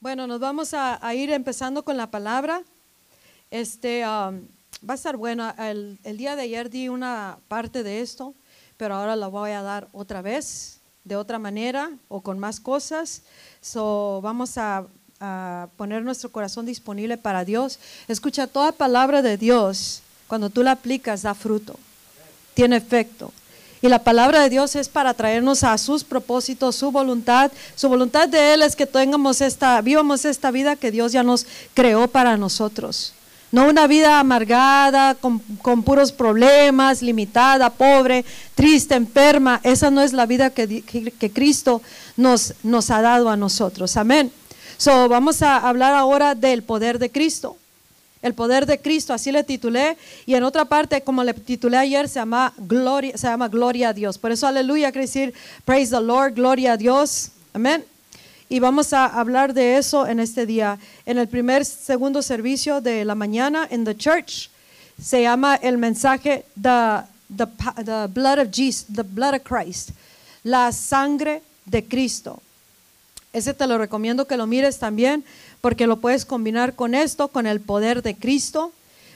Bueno, nos vamos a, ir empezando con la palabra. Este um, va a estar bueno. El, día de ayer di una parte de esto, pero ahora la voy a dar otra vez, de otra manera o con más cosas. So, vamos a poner nuestro corazón disponible para Dios. Escucha, toda palabra de Dios, cuando tú la aplicas, da fruto, tiene efecto. Y la palabra de Dios es para traernos a sus propósitos, su voluntad. Su voluntad de Él es que tengamos esta, vivamos esta vida que Dios ya nos creó para nosotros. No una vida amargada, con, con puros problemas, limitada, pobre, triste, enferma. Esa no es la vida que, que, Cristo nos, nos ha dado a nosotros. Amén. So, vamos a hablar ahora del poder de Cristo. El poder de Cristo, así le titulé. Y en otra parte, como le titulé ayer, se llama Gloria, se llama Gloria a Dios. Por eso, aleluya, quiere decir Praise the Lord, Gloria a Dios. Amén. Y vamos a hablar de eso en este día. En el primer, segundo servicio de la mañana en the church, se llama el mensaje the, the, the blood of Jesus, the blood of Christ, la sangre de Cristo. Ese te lo recomiendo que lo mires también porque lo puedes combinar con esto, con el poder de Cristo,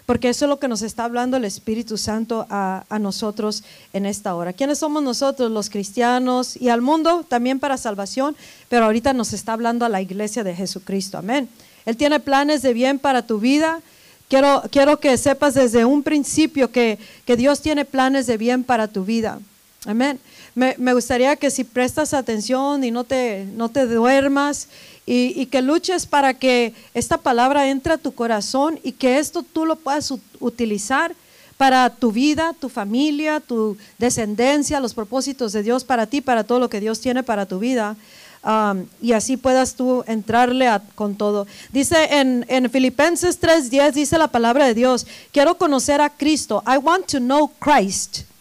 porque eso es lo que nos está hablando el Espíritu Santo a, nosotros en esta hora. ¿Quiénes somos nosotros, los cristianos y al mundo también para salvación? Pero ahorita nos está hablando a la iglesia de Jesucristo. Amén. Él tiene planes de bien para tu vida. Quiero, quiero que sepas desde un principio que, que Dios tiene planes de bien para tu vida. Amén. Me, me, gustaría que si prestas atención y no te, no te duermas y, y, que luches para que esta palabra entre a tu corazón y que esto tú lo puedas utilizar para tu vida, tu familia, tu descendencia, los propósitos de Dios para ti, para todo lo que Dios tiene para tu vida. Um, y así puedas tú entrarle a, con todo. Dice en, en Filipenses 3:10, dice la palabra de Dios, quiero conocer a Cristo. I want to know Christ.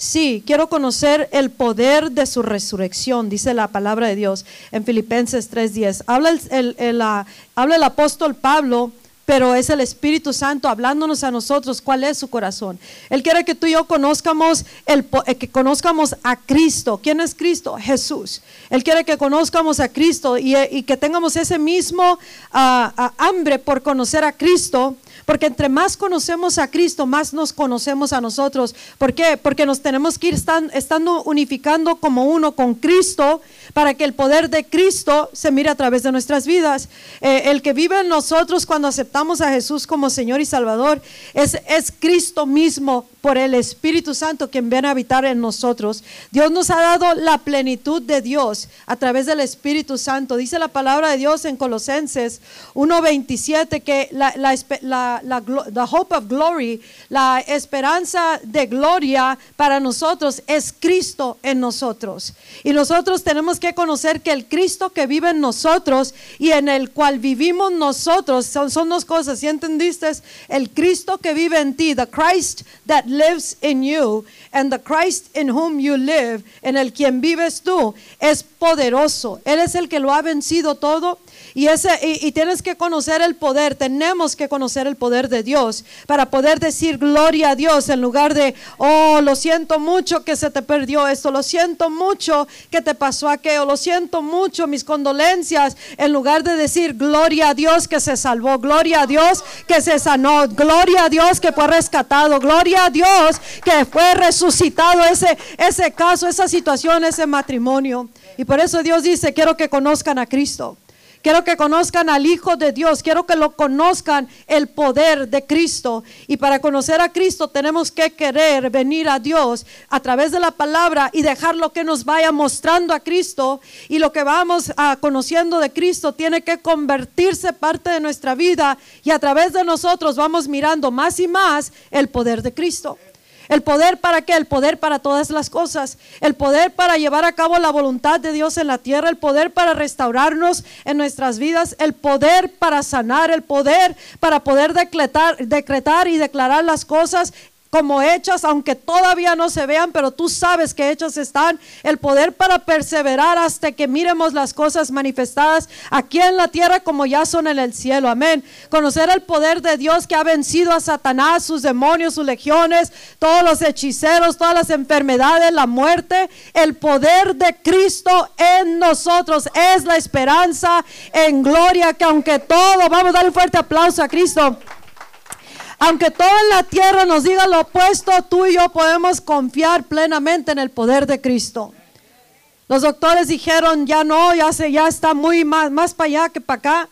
Sí, quiero conocer el poder de su resurrección, dice la palabra de Dios en Filipenses 3:10. Habla el, el, habla el apóstol Pablo pero es el Espíritu Santo hablándonos a nosotros cuál es su corazón. Él quiere que tú y yo conozcamos el eh, que conozcamos a Cristo. ¿Quién es Cristo? Jesús. Él quiere que conozcamos a Cristo y, y que tengamos ese mismo uh, uh, hambre por conocer a Cristo. Porque entre más conocemos a Cristo, más nos conocemos a nosotros. ¿Por qué? Porque nos tenemos que ir estando, unificando como uno con Cristo para que el poder de Cristo se mire a través de nuestras vidas. Eh, el que vive en nosotros cuando aceptamos a Jesús como Señor y Salvador es, Cristo mismo por el Espíritu Santo quien viene a habitar en nosotros. Dios nos ha dado la plenitud de Dios a través del Espíritu Santo. Dice la palabra de Dios en Colosenses 1.27 que la, la the hope of glory, la esperanza de gloria para nosotros es Cristo en nosotros. Y nosotros tenemos que conocer que el Cristo que vive en nosotros y en el cual vivimos nosotros son, son dos cosas. ¿Sí entendiste? El Cristo que vive en ti, the Christ that lives in you and the Christ in whom you live, en el quien vives tú, es poderoso. Él es el que lo ha vencido todo y, ese, y, y, tienes que conocer el poder, tenemos que conocer el poder de Dios para poder decir gloria a Dios en lugar de, oh, lo siento mucho que se te perdió esto, lo siento mucho que te pasó aquello, lo siento mucho, mis condolencias, en lugar de decir gloria a Dios que se salvó, gloria a Dios que se sanó, gloria a Dios que fue rescatado, gloria a Dios que fue resucitado ese, ese caso, esa situación, ese matrimonio. Y por eso Dios dice, quiero que conozcan a Cristo. Quiero que conozcan al Hijo de Dios. Quiero que lo conozcan el poder de Cristo. Y para conocer a Cristo tenemos que querer venir a Dios a través de la palabra y dejar lo que nos vaya mostrando a Cristo. Y lo que vamos a, conociendo de Cristo tiene que convertirse parte de nuestra vida. Y a través de nosotros vamos mirando más y más el poder de Cristo. El poder para qué? El poder para todas las cosas. El poder para llevar a cabo la voluntad de Dios en la tierra. El poder para restaurarnos en nuestras vidas. El poder para sanar. El poder para poder decretar, decretar y declarar las cosas como hechas, aunque todavía no se vean, pero tú sabes que hechas están, el poder para perseverar hasta que miremos las cosas manifestadas aquí en la tierra como ya son en el cielo. Amén. Conocer el poder de Dios que ha vencido a Satanás, sus demonios, sus legiones, todos los hechiceros, todas las enfermedades, la muerte. El poder de Cristo en nosotros es la esperanza en gloria que aunque todo, vamos a dar un fuerte aplauso a Cristo. Aunque todo en la tierra nos diga lo opuesto, tú y yo podemos confiar plenamente en el poder de Cristo. Los doctores dijeron, ya no, ya, se, ya está muy más, más para allá que para acá.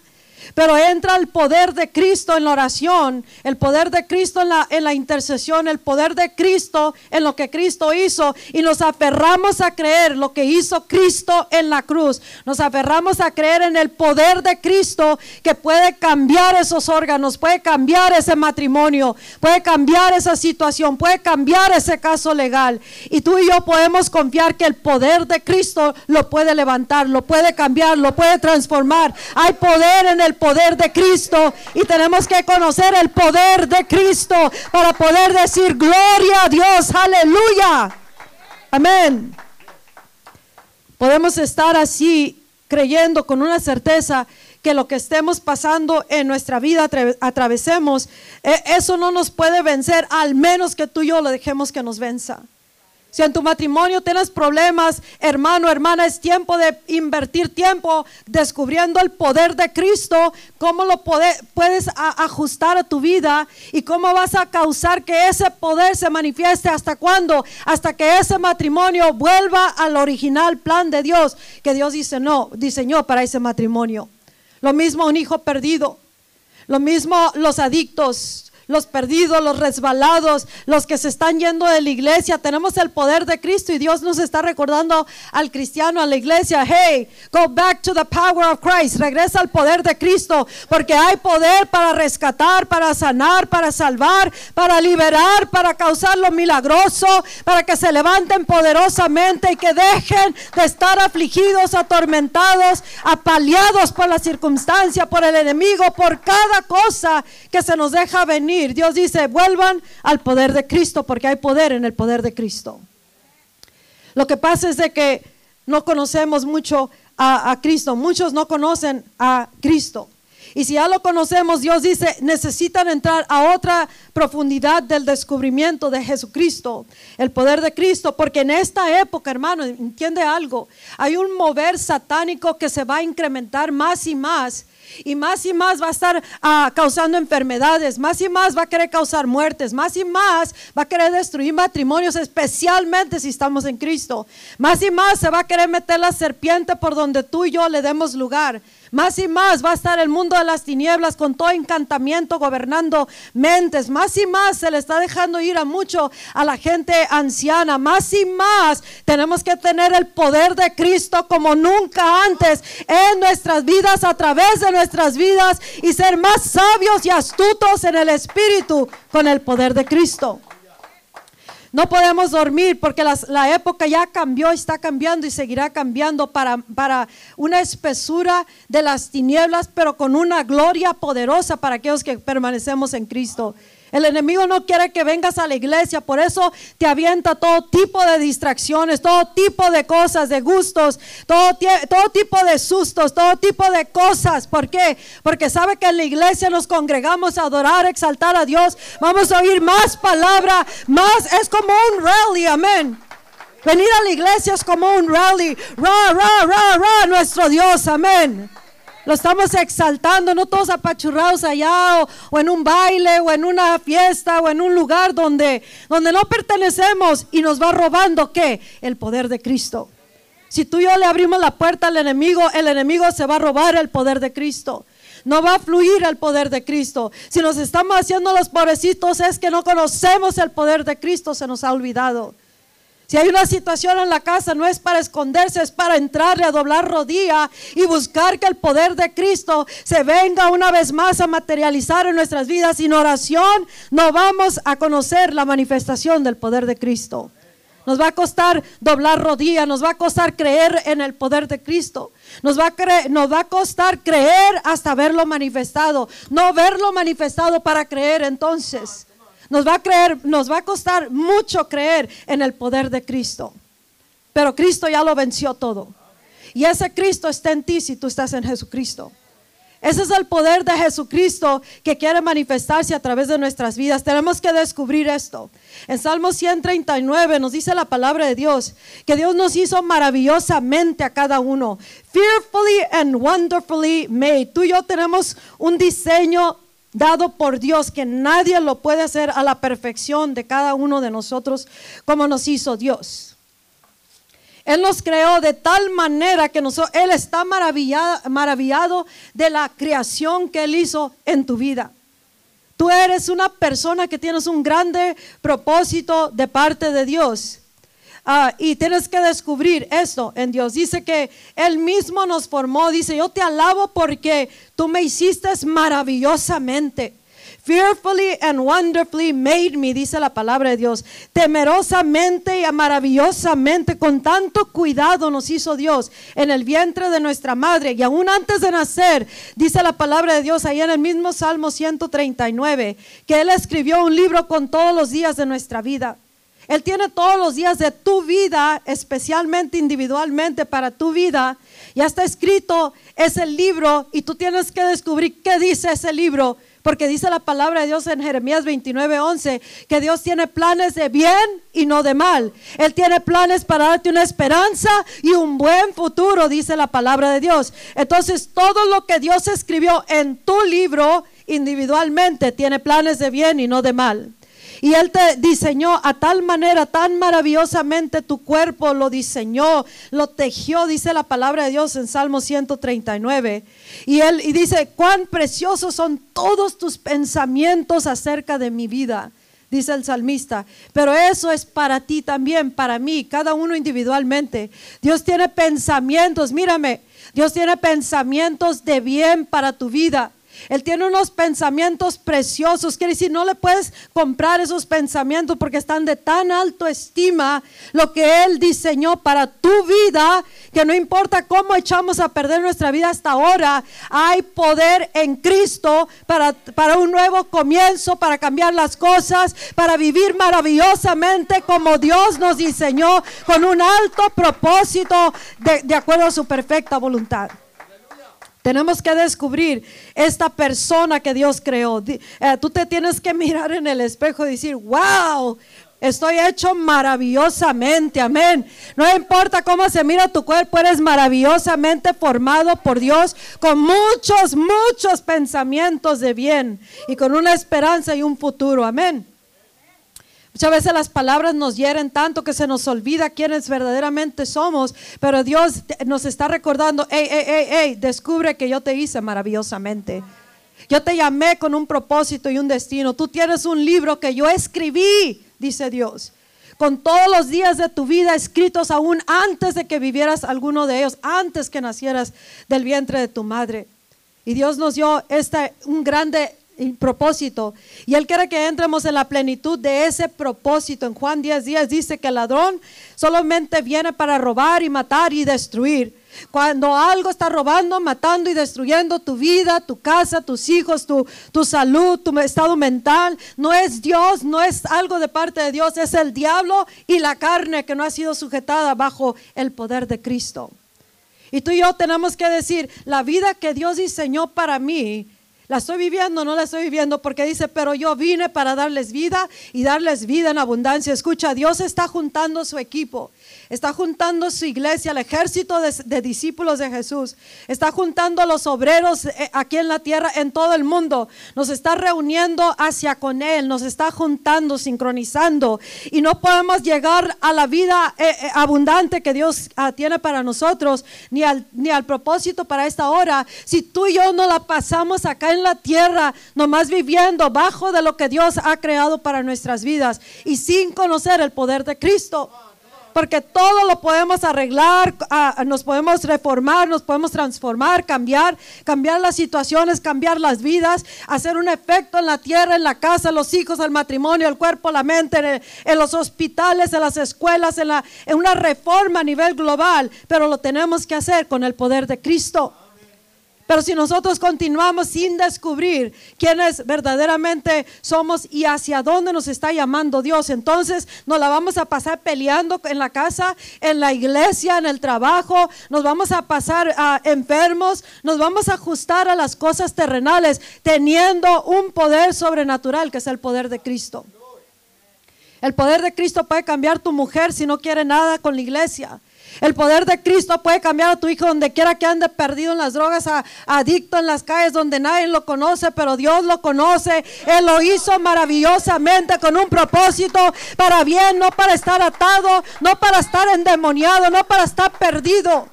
Pero entra el poder de Cristo en la oración, el poder de Cristo en la, en la intercesión, el poder de Cristo en lo que Cristo hizo y nos aferramos a creer lo que hizo Cristo en la cruz. Nos aferramos a creer en el poder de Cristo que puede cambiar esos órganos, puede cambiar ese matrimonio, puede cambiar esa situación, puede cambiar ese caso legal. Y tú y yo podemos confiar que el poder de Cristo lo puede levantar, lo puede cambiar, lo puede transformar. Hay poder en el poder de Cristo y tenemos que conocer el poder de Cristo para poder decir gloria a Dios, aleluya. Amén. Podemos estar así creyendo con una certeza que lo que estemos pasando en nuestra vida atravesemos, e, eso no nos puede vencer, al menos que tú y yo lo dejemos que nos venza. Si en tu matrimonio tienes problemas, hermano, hermana, es tiempo de invertir tiempo descubriendo el poder de Cristo, cómo lo puedes ajustar a tu vida y cómo vas a causar que ese poder se manifieste hasta cuándo, hasta que ese matrimonio vuelva al original plan de Dios que Dios dice no, diseñó para ese matrimonio. Lo mismo un hijo perdido, lo mismo los adictos, los perdidos, los resbalados, los que se están yendo de la iglesia. Tenemos el poder de Cristo y Dios nos está recordando al cristiano, a la iglesia, hey, go back to the power of Christ, regresa al poder de Cristo, porque hay poder para rescatar, para sanar, para salvar, para liberar, para causar lo milagroso, para que se levanten poderosamente y que dejen de estar afligidos, atormentados, apaleados por la circunstancia, por el enemigo, por cada cosa que se nos deja venir Dios dice, vuelvan al poder de Cristo porque hay poder en el poder de Cristo. Lo que pasa es de que no conocemos mucho a, a Cristo. Muchos no conocen a Cristo. Y si ya lo conocemos, Dios dice, necesitan entrar a otra profundidad del descubrimiento de Jesucristo, el poder de Cristo, porque en esta época, hermano, entiende algo, hay un mover satánico que se va a incrementar más y más y más y más va a estar ah, causando enfermedades, más y más va a querer causar muertes, más y más va a querer destruir matrimonios, especialmente si estamos en Cristo. Más y más se va a querer meter la serpiente por donde tú y yo le demos lugar. Más y más va a estar el mundo de las tinieblas con todo encantamiento gobernando mentes. Más y más se le está dejando ir a mucho a la gente anciana. Más y más tenemos que tener el poder de Cristo como nunca antes en nuestras vidas, a través de nuestras vidas y ser más sabios y astutos en el Espíritu con el poder de Cristo. No podemos dormir porque la época ya cambió, está cambiando y seguirá cambiando para, para una espesura de las tinieblas, pero con una gloria poderosa para aquellos que permanecemos en Cristo. El enemigo no quiere que vengas a la iglesia, por eso te avienta todo tipo de distracciones, todo tipo de cosas, de gustos, todo, tipo de sustos, todo tipo de cosas. ¿Por qué? Porque sabe que en la iglesia nos congregamos a adorar, exaltar a Dios. Vamos a oír más palabra, más, es como un rally, amén. Venir a la iglesia es como un rally, ra, ra, ra, ra, nuestro Dios, amén. Lo estamos exaltando, no todos apachurrados allá o, en un baile o en una fiesta o en un lugar donde, donde no pertenecemos y nos va robando qué? El poder de Cristo. Si tú y yo le abrimos la puerta al enemigo, el enemigo se va a robar el poder de Cristo. No va a fluir el poder de Cristo. Si nos estamos haciendo los pobrecitos es que no conocemos el poder de Cristo, se nos ha olvidado. Si hay una situación en la casa, no es para esconderse, es para entrarle a doblar rodilla y buscar que el poder de Cristo se venga una vez más a materializar en nuestras vidas. Sin oración no vamos a conocer la manifestación del poder de Cristo. Nos va a costar doblar rodilla, nos va a costar creer en el poder de Cristo. Nos va, a nos va a costar creer hasta verlo manifestado. No verlo manifestado para creer entonces. Nos va a creer, nos va a costar mucho creer en el poder de Cristo. Pero Cristo ya lo venció todo. Y ese Cristo está en ti si tú estás en Jesucristo. Ese es el poder de Jesucristo que quiere manifestarse a través de nuestras vidas. Tenemos que descubrir esto. En Salmo 139 nos dice la palabra de Dios que Dios nos hizo maravillosamente a cada uno. Fearfully and wonderfully made. Tú y yo tenemos un diseño dado por Dios que nadie lo puede hacer a la perfección de cada uno de nosotros como nos hizo Dios. Él nos creó de tal manera que nosotros, Él está maravillado, maravillado de la creación que Él hizo en tu vida. Tú eres una persona que tienes un grande propósito de parte de Dios. Ah, y tienes que descubrir esto en Dios. Dice que Él mismo nos formó. Dice, yo te alabo porque tú me hiciste maravillosamente. Fearfully and wonderfully made me, dice la palabra de Dios. Temerosamente y maravillosamente, con tanto cuidado nos hizo Dios en el vientre de nuestra madre. Y aún antes de nacer, dice la palabra de Dios ahí en el mismo Salmo 139, que Él escribió un libro con todos los días de nuestra vida. Él tiene todos los días de tu vida, especialmente individualmente para tu vida. Ya está escrito ese libro y tú tienes que descubrir qué dice ese libro porque dice la palabra de Dios en Jeremías 29, 11, que Dios tiene planes de bien y no de mal. Él tiene planes para darte una esperanza y un buen futuro, dice la palabra de Dios. Entonces, todo lo que Dios escribió en tu libro individualmente tiene planes de bien y no de mal. Y Él te diseñó a tal manera, tan maravillosamente tu cuerpo lo diseñó, lo tejió, dice la palabra de Dios en Salmo 139. Y Él y dice, cuán preciosos son todos tus pensamientos acerca de mi vida, dice el salmista. Pero eso es para ti también, para mí, cada uno individualmente. Dios tiene pensamientos, mírame, Dios tiene pensamientos de bien para tu vida. Él tiene unos pensamientos preciosos. Quiere decir, no le puedes comprar esos pensamientos porque están de tan alto estima lo que Él diseñó para tu vida, que no importa cómo echamos a perder nuestra vida hasta ahora, hay poder en Cristo para, para un nuevo comienzo, para cambiar las cosas, para vivir maravillosamente como Dios nos diseñó, con un alto propósito de, de acuerdo a su perfecta voluntad. Tenemos que descubrir esta persona que Dios creó. Eh, tú te tienes que mirar en el espejo y decir, wow, estoy hecho maravillosamente, amén. No importa cómo se mira tu cuerpo, eres maravillosamente formado por Dios con muchos, muchos pensamientos de bien y con una esperanza y un futuro, amén. Muchas veces las palabras nos hieren tanto que se nos olvida quiénes verdaderamente somos, pero Dios nos está recordando, hey, hey, hey, hey, descubre que yo te hice maravillosamente. Yo te llamé con un propósito y un destino. Tú tienes un libro que yo escribí, dice Dios, con todos los días de tu vida escritos aún antes de que vivieras alguno de ellos, antes que nacieras del vientre de tu madre. Y Dios nos dio este, un grande propósito. Y Él quiere que entremos en la plenitud de ese propósito. En Juan 10 días dice que el ladrón solamente viene para robar y matar y destruir. Cuando algo está robando, matando y destruyendo tu vida, tu casa, tus hijos, tu, tu salud, tu estado mental, no es Dios, no es algo de parte de Dios, es el diablo y la carne que no ha sido sujetada bajo el poder de Cristo. Y tú y yo tenemos que decir, la vida que Dios diseñó para mí ¿La estoy viviendo? No la estoy viviendo porque dice, pero yo vine para darles vida y darles vida en abundancia. Escucha, Dios está juntando su equipo está juntando su iglesia, el ejército de, discípulos de Jesús, está juntando a los obreros eh, aquí en la tierra, en todo el mundo, nos está reuniendo hacia con Él, nos está juntando, sincronizando, y no podemos llegar a la vida eh, eh, abundante que Dios ah, tiene para nosotros, ni al, ni al propósito para esta hora, si tú y yo no la pasamos acá en la tierra, nomás viviendo bajo de lo que Dios ha creado para nuestras vidas y sin conocer el poder de Cristo porque todo lo podemos arreglar, ah, nos podemos reformar, nos podemos transformar, cambiar, cambiar las situaciones, cambiar las vidas, hacer un efecto en la tierra, en la casa, los hijos, el matrimonio, el cuerpo, la mente, en, los hospitales, en las escuelas, en, la, en una reforma a nivel global, pero lo tenemos que hacer con el poder de Cristo. Pero si nosotros continuamos sin descubrir quiénes verdaderamente somos y hacia dónde nos está llamando Dios, entonces nos la vamos a pasar peleando en la casa, en la iglesia, en el trabajo, nos vamos a pasar ah, enfermos, nos vamos a ajustar a las cosas terrenales, teniendo un poder sobrenatural que es el poder de Cristo. El poder de Cristo puede cambiar tu mujer si no quiere nada con la iglesia. El poder de Cristo puede cambiar a tu hijo donde quiera que ande perdido en las drogas, adicto en las calles donde nadie lo conoce, pero Dios lo conoce. Él lo hizo maravillosamente con un propósito para bien, no para estar atado, no para estar endemoniado, no para estar perdido.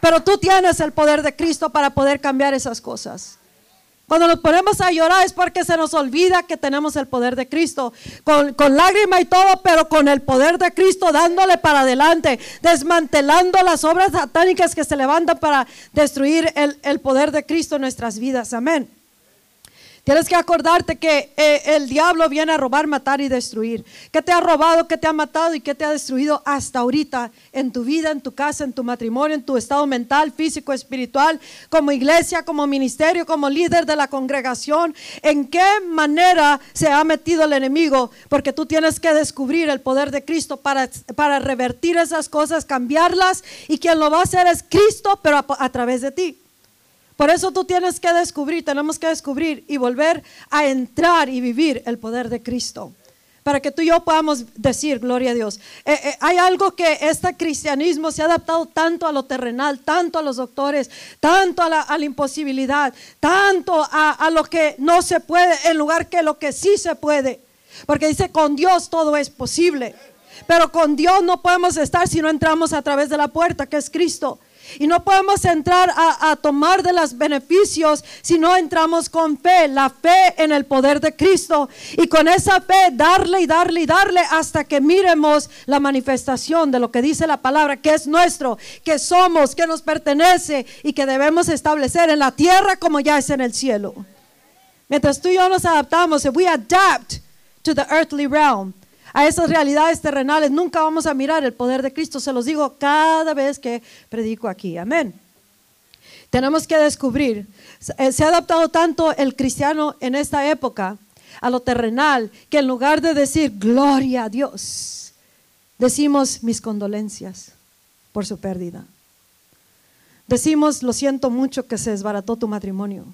Pero tú tienes el poder de Cristo para poder cambiar esas cosas. Cuando nos ponemos a llorar es porque se nos olvida que tenemos el poder de Cristo. Con, con lágrima y todo, pero con el poder de Cristo dándole para adelante, desmantelando las obras satánicas que se levantan para destruir el, el poder de Cristo en nuestras vidas. Amén. Tienes que acordarte que eh, el diablo viene a robar, matar y destruir. ¿Qué te ha robado, qué te ha matado y qué te ha destruido hasta ahorita en tu vida, en tu casa, en tu matrimonio, en tu estado mental, físico, espiritual, como iglesia, como ministerio, como líder de la congregación? ¿En qué manera se ha metido el enemigo? Porque tú tienes que descubrir el poder de Cristo para, para revertir esas cosas, cambiarlas y quien lo va a hacer es Cristo, pero a través de ti. Por eso tú tienes que descubrir, tenemos que descubrir y volver a entrar y vivir el poder de Cristo. Para que tú y yo podamos decir, gloria a Dios. Eh, eh, hay algo que este cristianismo se ha adaptado tanto a lo terrenal, tanto a los doctores, tanto a la, imposibilidad, tanto a, a lo que no se puede, en lugar que lo que sí se puede. Porque dice, con Dios todo es posible. Pero con Dios no podemos estar si no entramos a través de la puerta, que es Cristo. Y no podemos entrar a, tomar de los beneficios si no entramos con fe, la fe en el poder de Cristo. Y con esa fe darle y darle y darle hasta que miremos la manifestación de lo que dice la palabra, que es nuestro, que somos, que nos pertenece y que debemos establecer en la tierra como ya es en el cielo. Mientras tú y yo nos adaptamos, if we adapt to the earthly realm, a esas realidades terrenales, nunca vamos a mirar el poder de Cristo. Se los digo cada vez que predico aquí. Amén. Tenemos que descubrir, eh, se ha adaptado tanto el cristiano en esta época a lo terrenal que en lugar de decir gloria a Dios, decimos mis condolencias por su pérdida. Decimos lo siento mucho que se desbarató tu matrimonio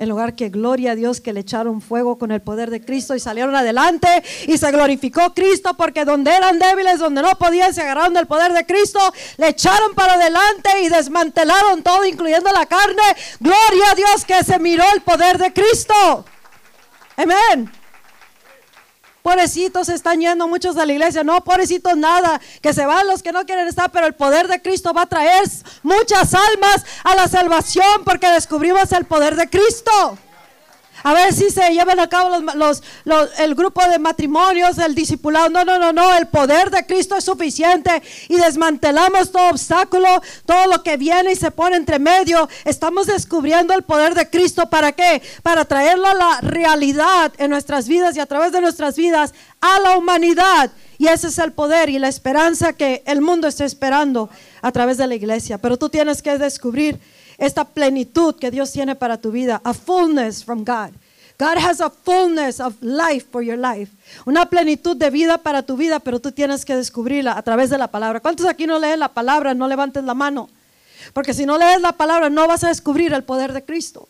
en lugar que gloria a Dios que le echaron fuego con el poder de Cristo y salieron adelante y se glorificó Cristo porque donde eran débiles, donde no podían, se agarraron del poder de Cristo, le echaron para adelante y desmantelaron todo, incluyendo la carne. Gloria a Dios que se miró el poder de Cristo. Amén. Pobrecitos están yendo muchos a la iglesia. No, pobrecitos nada. Que se van los que no quieren estar, pero el poder de Cristo va a traer muchas almas a la salvación porque descubrimos el poder de Cristo. A ver si se llevan a cabo los, el grupo de matrimonios, el discipulado. No, no, no, no. El poder de Cristo es suficiente y desmantelamos todo obstáculo, todo lo que viene y se pone entre medio. Estamos descubriendo el poder de Cristo. ¿Para qué? Para traerlo a la realidad en nuestras vidas y a través de nuestras vidas a la humanidad. Y ese es el poder y la esperanza que el mundo está esperando a través de la iglesia. Pero tú tienes que descubrir esta plenitud que Dios tiene para tu vida, a fullness from God. God has a fullness of life for your life. Una plenitud de vida para tu vida, pero tú tienes que descubrirla a través de la palabra. ¿Cuántos aquí no leen la palabra? No levantes la mano. Porque si no lees la palabra, no vas a descubrir el poder de Cristo.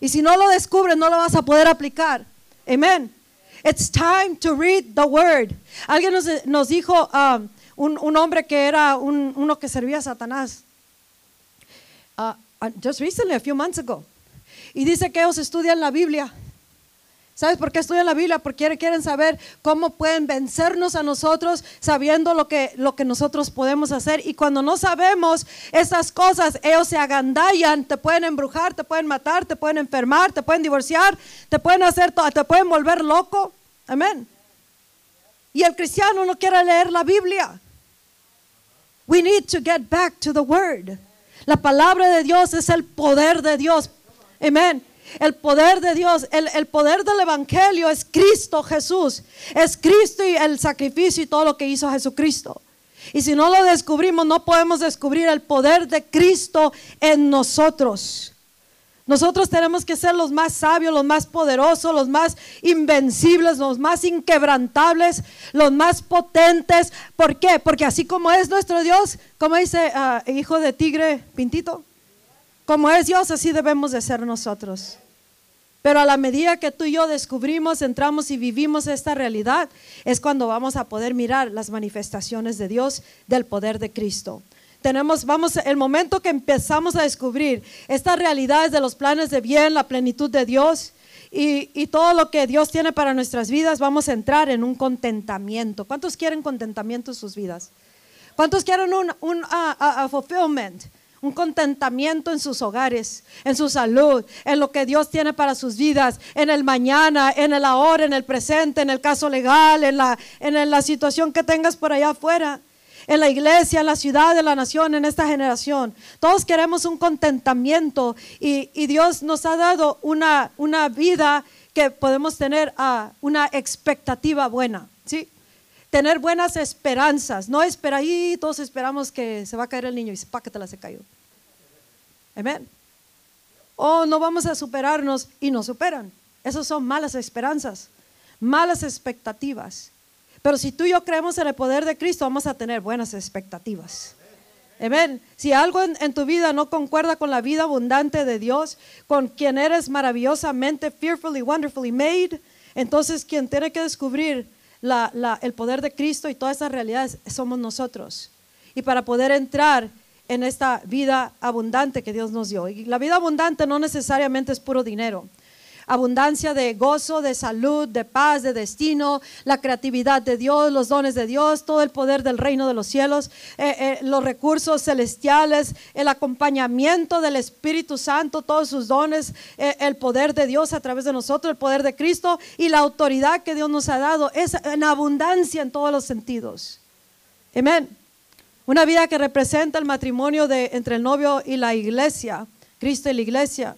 Y si no lo descubres, no lo vas a poder aplicar. Amén. It's time to read the word. Alguien nos, dijo, um, un, hombre que era uno que servía a Satanás. Uh, just recently, a few months ago. Y dice que ellos estudian la Biblia. ¿Sabes por qué estudian la Biblia? Porque quieren saber cómo pueden vencernos a nosotros sabiendo lo que, lo que nosotros podemos hacer. Y cuando no sabemos esas cosas, ellos se agandallan, te pueden embrujar, te pueden matar, te pueden enfermar, te pueden divorciar, te pueden hacer todo, te pueden volver loco. Amén. Y el cristiano no quiere leer la Biblia. We need to get back to the word. La palabra de Dios es el poder de Dios. Amén. El poder de Dios, el, el, poder del Evangelio es Cristo Jesús. Es Cristo y el sacrificio y todo lo que hizo Jesucristo. Y si no lo descubrimos, no podemos descubrir el poder de Cristo en nosotros. Nosotros tenemos que ser los más sabios, los más poderosos, los más invencibles, los más inquebrantables, los más potentes. ¿Por qué? Porque así como es nuestro Dios, como dice ah, hijo de tigre pintito, como es Dios, así debemos de ser nosotros. Pero a la medida que tú y yo descubrimos, entramos y vivimos esta realidad, es cuando vamos a poder mirar las manifestaciones de Dios, del poder de Cristo tenemos, vamos, el momento que empezamos a descubrir estas realidades de los planes de bien, la plenitud de Dios y, todo lo que Dios tiene para nuestras vidas, vamos a entrar en un contentamiento. ¿Cuántos quieren contentamiento en sus vidas? ¿Cuántos quieren un, un fulfillment? un contentamiento en sus hogares, en su salud, en lo que Dios tiene para sus vidas, en el mañana, en el ahora, en el presente, en el caso legal, en la, en la situación que tengas por allá afuera en la iglesia, en la ciudad, en la nación, en esta generación. Todos queremos un contentamiento y, Dios nos ha dado una, una vida que podemos tener ah, una expectativa buena, ¿sí? Tener buenas esperanzas, no esperar ahí, todos esperamos que se va a caer el niño y pa' que te la se cayó. Amén. O no vamos a superarnos y nos superan. Esas son malas esperanzas, malas expectativas. Pero si tú y yo creemos en el poder de Cristo, vamos a tener buenas expectativas. Amén. Si algo en, tu vida no concuerda con la vida abundante de Dios, con quien eres maravillosamente, fearfully, wonderfully made, entonces quien tiene que descubrir el poder de Cristo y todas esas realidades somos nosotros. Y para poder entrar en esta vida abundante que Dios nos dio. Y la vida abundante no necesariamente es puro dinero abundancia de gozo, de salud, de paz, de destino, la creatividad de Dios, los dones de Dios, todo el poder del reino de los cielos, eh, eh, los recursos celestiales, el acompañamiento del Espíritu Santo, todos sus dones, eh, el poder de Dios a través de nosotros, el poder de Cristo y la autoridad que Dios nos ha dado es en abundancia en todos los sentidos. Amén. Una vida que representa el matrimonio de, entre el novio y la iglesia, Cristo y la iglesia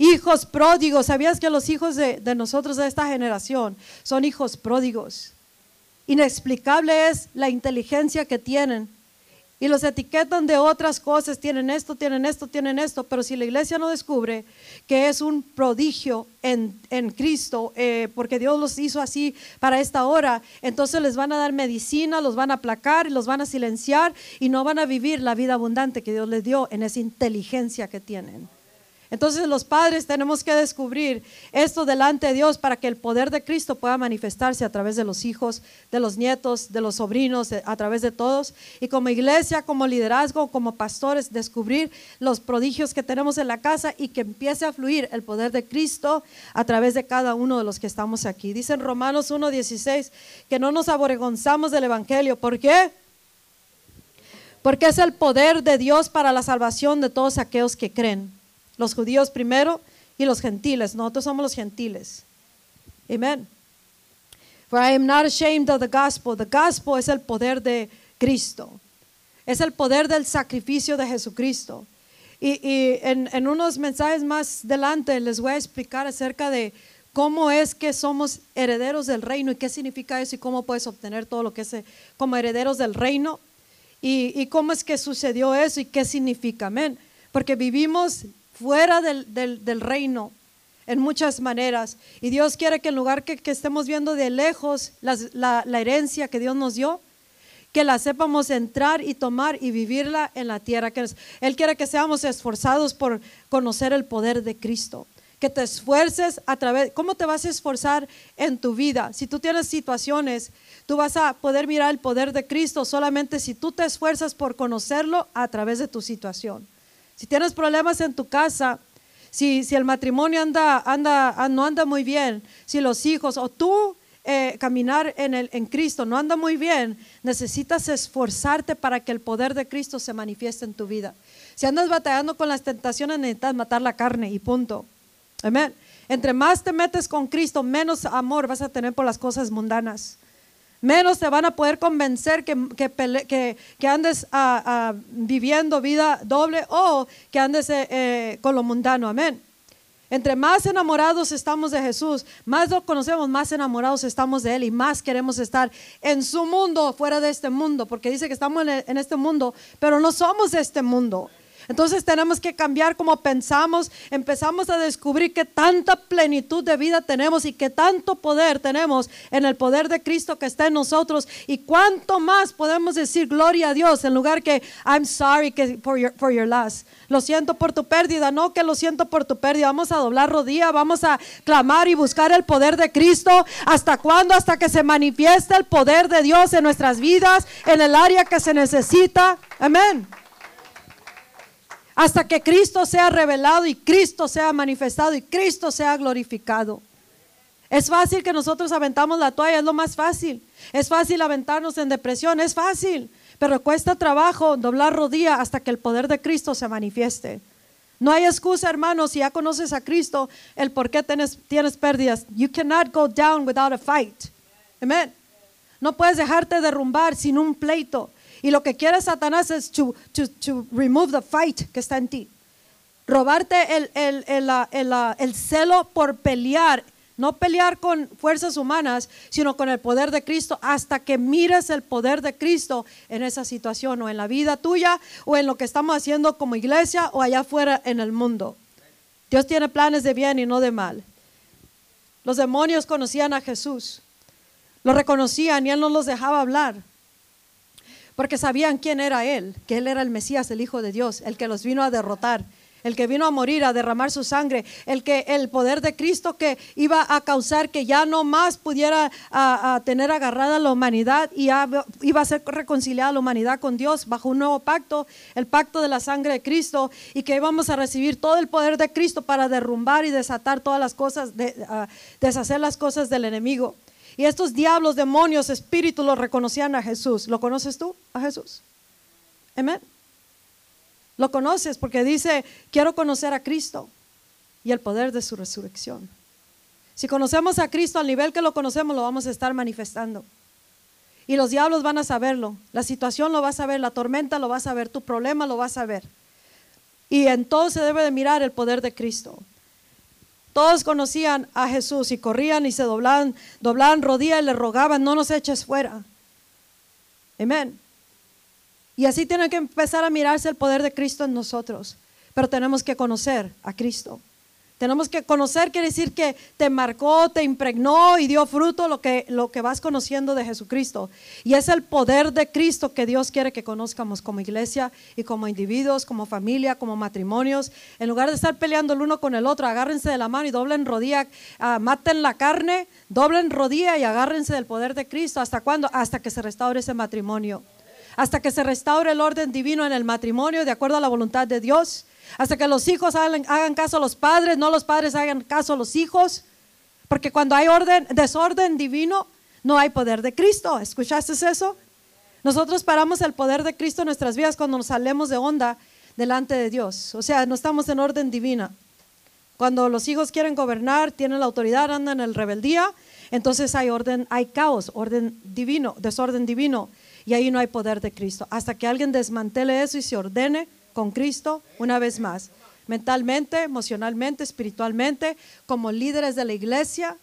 hijos pródigos. ¿Sabías que los hijos de, nosotros de esta generación son hijos pródigos? Inexplicable es la inteligencia que tienen. Y los etiquetan de otras cosas, tienen esto, tienen esto, tienen esto, pero si la iglesia no descubre que es un prodigio en, Cristo, eh, porque Dios los hizo así para esta hora, entonces les van a dar medicina, los van a aplacar los van a silenciar y no van a vivir la vida abundante que Dios les dio en esa inteligencia que tienen. Entonces los padres tenemos que descubrir esto delante de Dios para que el poder de Cristo pueda manifestarse a través de los hijos, de los nietos, de los sobrinos, a través de todos. Y como iglesia, como liderazgo, como pastores, descubrir los prodigios que tenemos en la casa y que empiece a fluir el poder de Cristo a través de cada uno de los que estamos aquí. Dice en Romanos 1.16 que no nos avergonzamos del Evangelio. ¿Por qué? Porque es el poder de Dios para la salvación de todos aquellos que creen los judíos primero y los gentiles. Nosotros somos los gentiles. Amén. For I am not ashamed of the gospel. The gospel es el poder de Cristo. Es el poder del sacrificio de Jesucristo. Y, en, en, unos mensajes más adelante les voy a explicar acerca de cómo es que somos herederos del reino y qué significa eso y cómo puedes obtener todo lo que es eh, como herederos del reino y, y cómo es que sucedió eso y qué significa. Amén. Porque vivimos fuera del, reino en muchas maneras. Y Dios quiere que en lugar que, estemos viendo de lejos la, herencia que Dios nos dio, que la sepamos entrar y tomar y vivirla en la tierra. Que Él quiere que seamos esforzados por conocer el poder de Cristo. Que te esfuerces a través, ¿cómo te vas a esforzar en tu vida? Si tú tienes situaciones, tú vas a poder mirar el poder de Cristo solamente si tú te esfuerzas por conocerlo a través de tu situación. Si tienes problemas en tu casa, si, si el matrimonio anda, anda, ah, no anda muy bien, si los hijos o tú eh, caminar en, el, en Cristo no anda muy bien, necesitas esforzarte para que el poder de Cristo se manifieste en tu vida. Si andas batallando con las tentaciones, necesitas matar la carne y punto. Amén. Entre más te metes con Cristo, menos amor vas a tener por las cosas mundanas menos te van a poder convencer que, que, andes ah, ah, viviendo vida doble o que andes eh, eh, con lo mundano. Amén. Entre más enamorados estamos de Jesús, más lo conocemos, más enamorados estamos de Él y más queremos estar en su mundo, fuera de este mundo, porque dice que estamos en este mundo, pero no somos de este mundo. Entonces tenemos que cambiar como pensamos, empezamos a descubrir que tanta plenitud de vida tenemos y que tanto poder tenemos en el poder de Cristo que está en nosotros y cuánto más podemos decir gloria a Dios en lugar que I'm sorry que for your, for your loss. Lo siento por tu pérdida, no que lo siento por tu pérdida. Vamos a doblar rodilla, vamos a clamar y buscar el poder de Cristo. ¿Hasta cuándo? Hasta que se manifieste el poder de Dios en nuestras vidas, en el área que se necesita. Amén hasta que Cristo sea revelado y Cristo sea manifestado y Cristo sea glorificado. Es fácil que nosotros aventamos la toalla, es lo más fácil. Es fácil aventarnos en depresión, es fácil, pero cuesta trabajo doblar rodilla hasta que el poder de Cristo se manifieste. No hay excusa, hermano, si ya conoces a Cristo, el por qué tienes, tienes pérdidas. You cannot go down without a fight. Amen. No puedes dejarte derrumbar sin un pleito. Y lo que quiere Satanás es to, remove the fight que está en ti. Robarte el, el, el, el, celo por pelear, no pelear con fuerzas humanas, sino con el poder de Cristo, hasta que mires el poder de Cristo en esa situación, o en la vida tuya, o en lo que estamos haciendo como iglesia, o allá afuera en el mundo. Dios tiene planes de bien y no de mal. Los demonios conocían a Jesús, lo reconocían y Él no los dejaba hablar porque sabían quién era Él, que Él era el Mesías, el Hijo de Dios, el que los vino a derrotar, el que vino a morir, a derramar su sangre, el que el poder de Cristo que iba a causar que ya no más pudiera a, tener agarrada la humanidad y iba a ser reconciliada la humanidad con Dios bajo un nuevo pacto, el pacto de la sangre de Cristo, y que íbamos a recibir todo el poder de Cristo para derrumbar y desatar todas las cosas, de, deshacer las cosas del enemigo. Y estos diablos, demonios, espíritus los reconocían a Jesús. ¿Lo conoces tú a Jesús? Amén. Lo conoces porque dice, quiero conocer a Cristo y el poder de su resurrección. Si conocemos a Cristo al nivel que lo conocemos, lo vamos a estar manifestando. Y los diablos van a saberlo. La situación lo vas a ver, la tormenta lo vas a ver, tu problema lo vas a ver. Y en todo se debe de mirar el poder de Cristo. Todos conocían a Jesús y corrían y se doblaban, doblaban rodillas y le rogaban, no nos eches fuera. Amén. Y así tiene que empezar a mirarse el poder de Cristo en nosotros. Pero tenemos que conocer a Cristo. Tenemos que conocer, quiere decir que te marcó, te impregnó y dio fruto lo que, lo que vas conociendo de Jesucristo. Y es el poder de Cristo que Dios quiere que conozcamos como iglesia y como individuos, como familia, como matrimonios. En lugar de estar peleando el uno con el otro, agárrense de la mano y doblen rodilla, ah, maten la carne, doblen rodilla y agárrense del poder de Cristo. ¿Hasta cuándo? Hasta que se restaure ese matrimonio. Hasta que se restaure el orden divino en el matrimonio de acuerdo a la voluntad de Dios hasta que los hijos hagan, caso a los padres, no los padres hagan caso a los hijos. Porque cuando hay orden, desorden divino, no hay poder de Cristo. ¿Escuchaste eso? Nosotros paramos el poder de Cristo en nuestras vidas cuando nos salemos de onda delante de Dios. O sea, no estamos en orden divina. Cuando los hijos quieren gobernar, tienen la autoridad, andan en rebeldía, entonces hay orden, hay caos, orden divino, desorden divino, y ahí no hay poder de Cristo. Hasta que alguien desmantele eso y se ordene con Cristo una vez más, mentalmente, emocionalmente, espiritualmente, como líderes de la iglesia,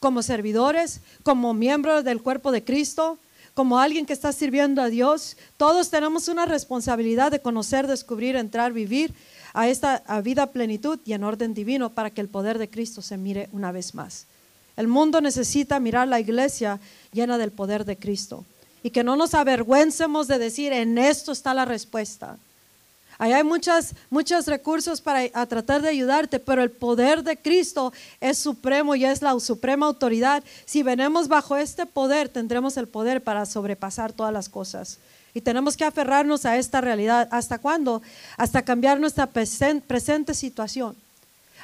como servidores, como miembros del cuerpo de Cristo, como alguien que está sirviendo a Dios. Todos tenemos una responsabilidad de conocer, descubrir, entrar, vivir a esta vida plenitud y en orden divino para que el poder de Cristo se mire una vez más. El mundo necesita mirar la iglesia llena del poder de Cristo y que no nos avergüencemos de decir, en esto está la respuesta. Ahí hay muchos muchos recursos para tratar de ayudarte, pero el poder de Cristo es supremo y es la suprema autoridad. Si venimos bajo este poder, tendremos el poder para sobrepasar todas las cosas. Y tenemos que aferrarnos a esta realidad. ¿Hasta cuándo? Hasta cambiar nuestra presente situación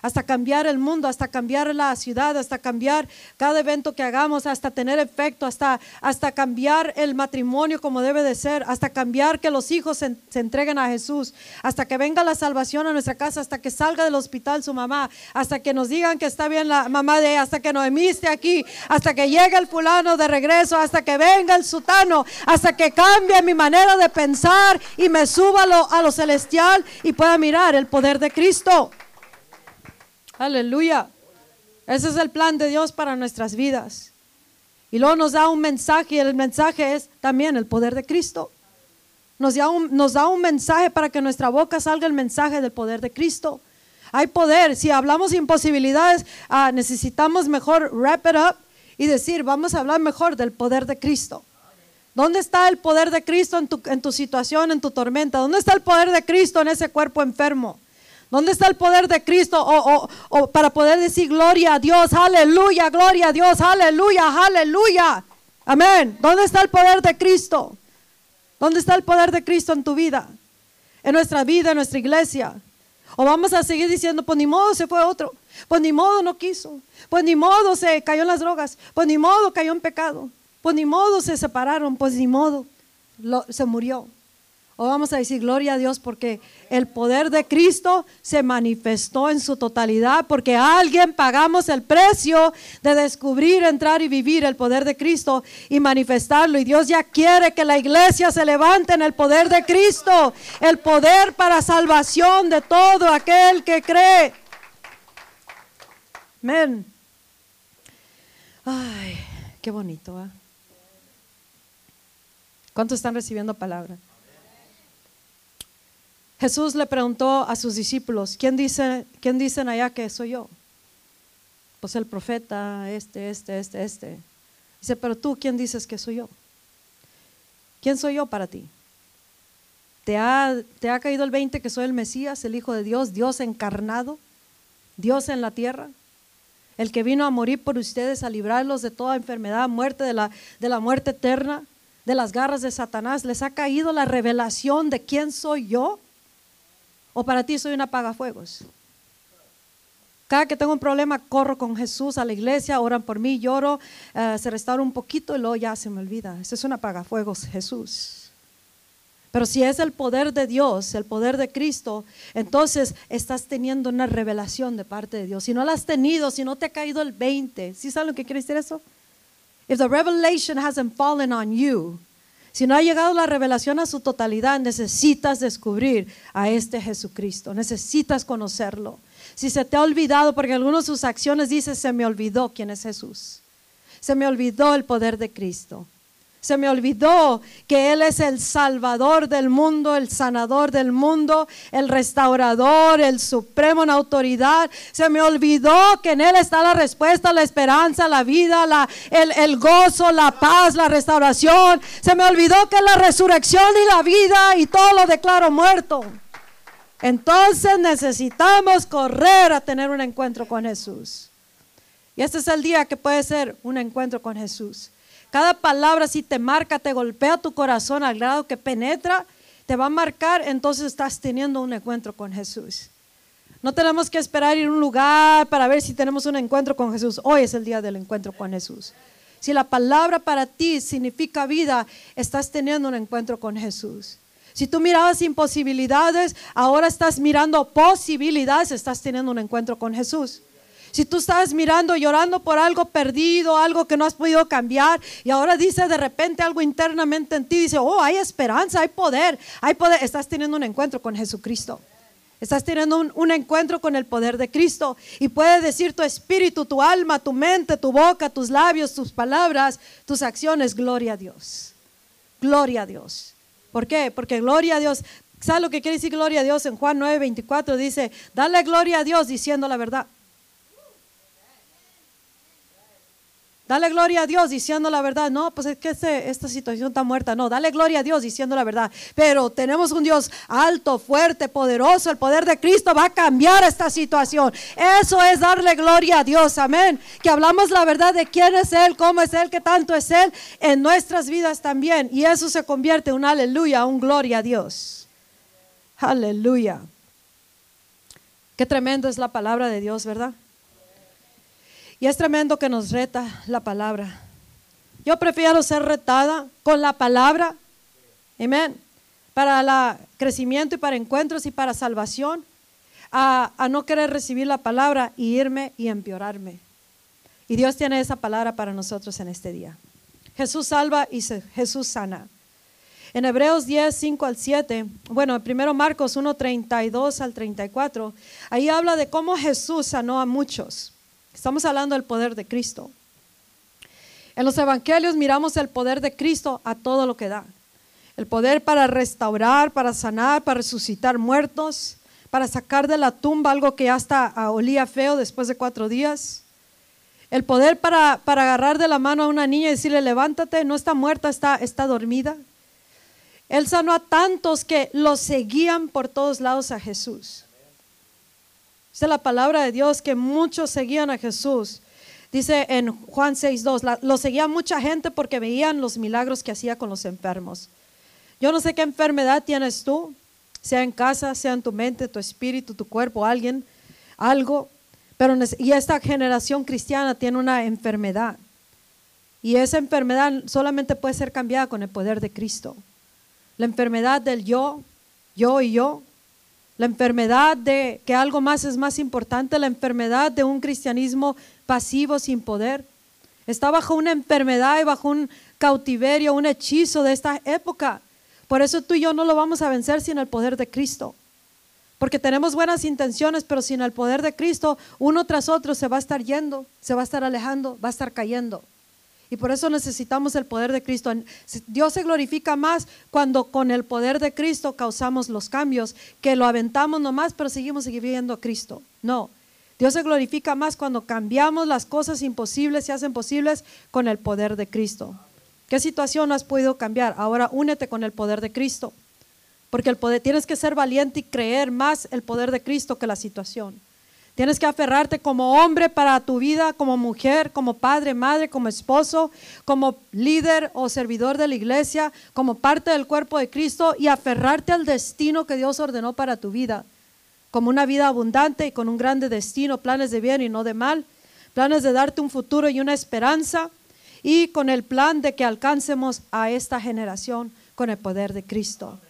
hasta cambiar el mundo, hasta cambiar la ciudad, hasta cambiar cada evento que hagamos, hasta tener efecto, hasta, hasta cambiar el matrimonio como debe de ser, hasta cambiar que los hijos se, entreguen a Jesús, hasta que venga la salvación a nuestra casa, hasta que salga del hospital su mamá, hasta que nos digan que está bien la mamá de ella, hasta que Noemí esté aquí, hasta que llegue el fulano de regreso, hasta que venga el sutano, hasta que cambie mi manera de pensar y me suba lo, a lo celestial y pueda mirar el poder de Cristo. Aleluya. Ese es el plan de Dios para nuestras vidas. Y luego nos da un mensaje y el mensaje es también el poder de Cristo. Nos da, un, nos da un mensaje para que nuestra boca salga el mensaje del poder de Cristo. Hay poder. Si hablamos imposibilidades, ah, necesitamos mejor wrap it up y decir, vamos a hablar mejor del poder de Cristo. ¿Dónde está el poder de Cristo en tu, en tu situación, en tu tormenta? ¿Dónde está el poder de Cristo en ese cuerpo enfermo? ¿Dónde está el poder de Cristo o, o, para poder decir gloria a Dios, aleluya, gloria a Dios, aleluya, aleluya? Amén. ¿Dónde está el poder de Cristo? ¿Dónde está el poder de Cristo en tu vida? En nuestra vida, en nuestra iglesia. O vamos a seguir diciendo, pues ni modo se fue otro, pues ni modo no quiso, pues ni modo se cayó en las drogas, pues ni modo cayó en pecado, pues ni modo se separaron, pues ni modo se murió. O vamos a decir gloria a Dios porque el poder de Cristo se manifestó en su totalidad, porque alguien pagamos el precio de descubrir, entrar y vivir el poder de Cristo y manifestarlo. Y Dios ya quiere que la iglesia se levante en el poder de Cristo, el poder para salvación de todo aquel que cree. Amén. Ay, qué bonito. ¿eh? ¿Cuántos están recibiendo palabra? Jesús le preguntó a sus discípulos, ¿quién, dice, ¿quién dicen allá que soy yo? Pues el profeta, este, este, este, este. Dice, pero tú, ¿quién dices que soy yo? ¿Quién soy yo para ti? ¿Te ha, ¿Te ha caído el 20 que soy el Mesías, el Hijo de Dios, Dios encarnado, Dios en la tierra? El que vino a morir por ustedes, a librarlos de toda enfermedad, muerte, de la, de la muerte eterna, de las garras de Satanás. ¿Les ha caído la revelación de quién soy yo? ¿O para ti soy un apagafuegos? Cada que tengo un problema, corro con Jesús a la iglesia, oran por mí, lloro, eh, se restaura un poquito y luego ya se me olvida. Ese es un apagafuegos, Jesús. Pero si es el poder de Dios, el poder de Cristo, entonces estás teniendo una revelación de parte de Dios. Si no la has tenido, si no te ha caído el 20, ¿sí saben lo que quiere decir eso? If the revelation hasn't fallen on you, si no ha llegado la revelación a su totalidad, necesitas descubrir a este Jesucristo, necesitas conocerlo. Si se te ha olvidado, porque algunas de sus acciones dice, se me olvidó quién es Jesús, se me olvidó el poder de Cristo. Se me olvidó que Él es el salvador del mundo, el sanador del mundo, el restaurador, el supremo en autoridad. Se me olvidó que en Él está la respuesta, la esperanza, la vida, la, el, el gozo, la paz, la restauración. Se me olvidó que la resurrección y la vida y todo lo declaro muerto. Entonces necesitamos correr a tener un encuentro con Jesús. Y este es el día que puede ser un encuentro con Jesús. Cada palabra si te marca, te golpea tu corazón al grado que penetra, te va a marcar, entonces estás teniendo un encuentro con Jesús. No tenemos que esperar ir a un lugar para ver si tenemos un encuentro con Jesús. Hoy es el día del encuentro con Jesús. Si la palabra para ti significa vida, estás teniendo un encuentro con Jesús. Si tú mirabas imposibilidades, ahora estás mirando posibilidades, estás teniendo un encuentro con Jesús. Si tú estás mirando, llorando por algo perdido, algo que no has podido cambiar, y ahora dice de repente algo internamente en ti, dice, oh, hay esperanza, hay poder, hay poder, estás teniendo un encuentro con Jesucristo. Estás teniendo un, un, encuentro con el poder de Cristo y puede decir tu espíritu, tu alma, tu mente, tu boca, tus labios, tus palabras, tus acciones, gloria a Dios. Gloria a Dios. ¿Por qué? Porque gloria a Dios. ¿Sabes lo que quiere decir gloria a Dios? En Juan 9, 24 dice, dale gloria a Dios diciendo la verdad. Dale gloria a Dios diciendo la verdad. No, pues es que este, esta situación está muerta. No, dale gloria a Dios diciendo la verdad. Pero tenemos un Dios alto, fuerte, poderoso. El poder de Cristo va a cambiar esta situación. Eso es darle gloria a Dios. Amén. Que hablamos la verdad de quién es Él, cómo es Él, qué tanto es Él en nuestras vidas también. Y eso se convierte en un aleluya, un gloria a Dios. Aleluya. Qué tremendo es la palabra de Dios, ¿verdad? Y es tremendo que nos reta la palabra. Yo prefiero ser retada con la palabra, amén, para el crecimiento y para encuentros y para salvación, a, no querer recibir la palabra y irme y empeorarme. Y Dios tiene esa palabra para nosotros en este día. Jesús salva y Jesús sana. En Hebreos 10, 5 al 7, bueno, primero Marcos 1, 32 al 34, ahí habla de cómo Jesús sanó a muchos. Estamos hablando del poder de Cristo. En los evangelios miramos el poder de Cristo a todo lo que da. El poder para restaurar, para sanar, para resucitar muertos, para sacar de la tumba algo que ya hasta olía feo después de cuatro días. El poder para, para agarrar de la mano a una niña y decirle, levántate, no está muerta, está, está dormida. Él sanó a tantos que lo seguían por todos lados a Jesús. Es la palabra de Dios que muchos seguían a Jesús. Dice en Juan 6.2, lo seguía mucha gente porque veían los milagros que hacía con los enfermos. Yo no sé qué enfermedad tienes tú, sea en casa, sea en tu mente, tu espíritu, tu cuerpo, alguien, algo. Pero y esta generación cristiana tiene una enfermedad. Y esa enfermedad solamente puede ser cambiada con el poder de Cristo. La enfermedad del yo, yo y yo. La enfermedad de que algo más es más importante. La enfermedad de un cristianismo pasivo sin poder. Está bajo una enfermedad y bajo un cautiverio, un hechizo de esta época. Por eso tú y yo no lo vamos a vencer sin el poder de Cristo. Porque tenemos buenas intenciones, pero sin el poder de Cristo, uno tras otro se va a estar yendo, se va a estar alejando, va a estar cayendo. Y por eso necesitamos el poder de Cristo. Dios se glorifica más cuando con el poder de Cristo causamos los cambios, que lo aventamos nomás, pero seguimos viviendo a Cristo. No, Dios se glorifica más cuando cambiamos las cosas imposibles, se hacen posibles con el poder de Cristo. ¿Qué situación has podido cambiar? Ahora únete con el poder de Cristo. Porque el poder, tienes que ser valiente y creer más el poder de Cristo que la situación. Tienes que aferrarte como hombre para tu vida, como mujer, como padre, madre, como esposo, como líder o servidor de la iglesia, como parte del cuerpo de Cristo y aferrarte al destino que Dios ordenó para tu vida. Como una vida abundante y con un grande destino, planes de bien y no de mal, planes de darte un futuro y una esperanza y con el plan de que alcancemos a esta generación con el poder de Cristo.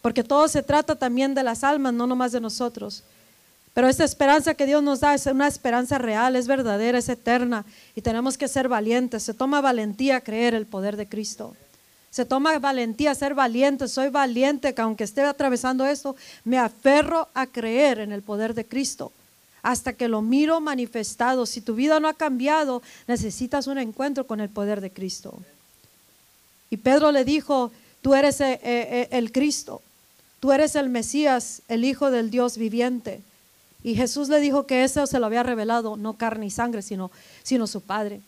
Porque todo se trata también de las almas, no nomás de nosotros. Pero esta esperanza que Dios nos da es una esperanza real, es verdadera, es eterna y tenemos que ser valientes. Se toma valentía creer el poder de Cristo. Se toma valentía ser valiente. Soy valiente que aunque esté atravesando esto, me aferro a creer en el poder de Cristo hasta que lo miro manifestado. Si tu vida no ha cambiado, necesitas un encuentro con el poder de Cristo. Y Pedro le dijo, tú eres eh, eh, el Cristo, tú eres el Mesías, el Hijo del Dios viviente. Y Jesús le dijo que eso se lo había revelado, no carne y sangre, sino, sino su Padre.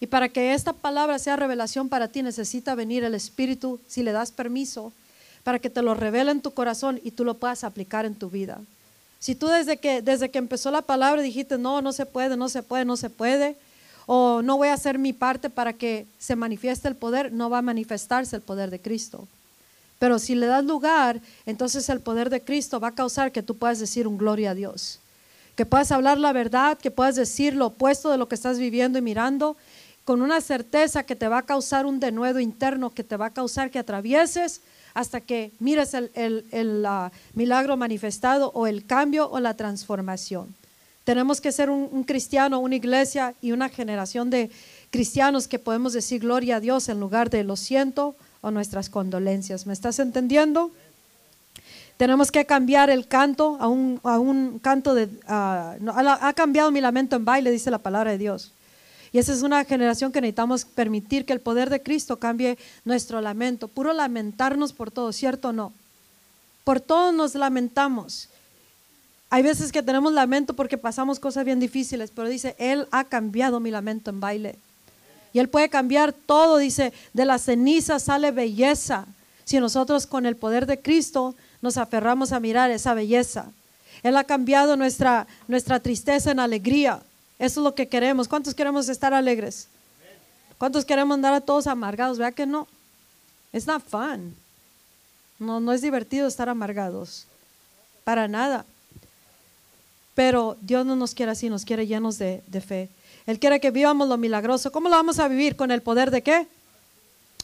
Y para que esta palabra sea revelación para ti, necesita venir el Espíritu, si le das permiso, para que te lo revele en tu corazón y tú lo puedas aplicar en tu vida. Si tú desde que, desde que empezó la palabra dijiste, no, no se puede, no se puede, no se puede, o no voy a hacer mi parte para que se manifieste el poder, no va a manifestarse el poder de Cristo. Pero si le das lugar, entonces el poder de Cristo va a causar que tú puedas decir un gloria a Dios. Que puedas hablar la verdad, que puedas decir lo opuesto de lo que estás viviendo y mirando, con una certeza que te va a causar un denuedo interno, que te va a causar que atravieses hasta que mires el, milagro manifestado o el cambio o la transformación. Tenemos que ser un, cristiano, una iglesia y una generación de cristianos que podemos decir gloria a Dios en lugar de lo siento o nuestras condolencias. ¿Me estás entendiendo? Tenemos que cambiar el canto a un, canto de... ha cambiado mi lamento en baile, dice la palabra de Dios. Y esa es una generación que necesitamos permitir que el poder de Cristo cambie nuestro lamento. Puro lamentarnos por todo, ¿cierto o no? Por todo nos lamentamos. Hay veces que tenemos lamento porque pasamos cosas bien difíciles, pero dice, Él ha cambiado mi lamento en baile. Y Él puede cambiar todo, dice, de la ceniza sale belleza. Si nosotros con el poder de Cristo nos aferramos a mirar esa belleza. Él ha cambiado nuestra, nuestra tristeza en alegría. Eso es lo que queremos. ¿Cuántos queremos estar alegres? ¿Cuántos queremos andar a todos amargados? ¿Verdad que no? Es not fun. No, no es divertido estar amargados. Para nada. Pero Dios no nos quiere así, nos quiere llenos de, de fe. Él quiere que vivamos lo milagroso. ¿Cómo lo vamos a vivir? Con el poder de qué?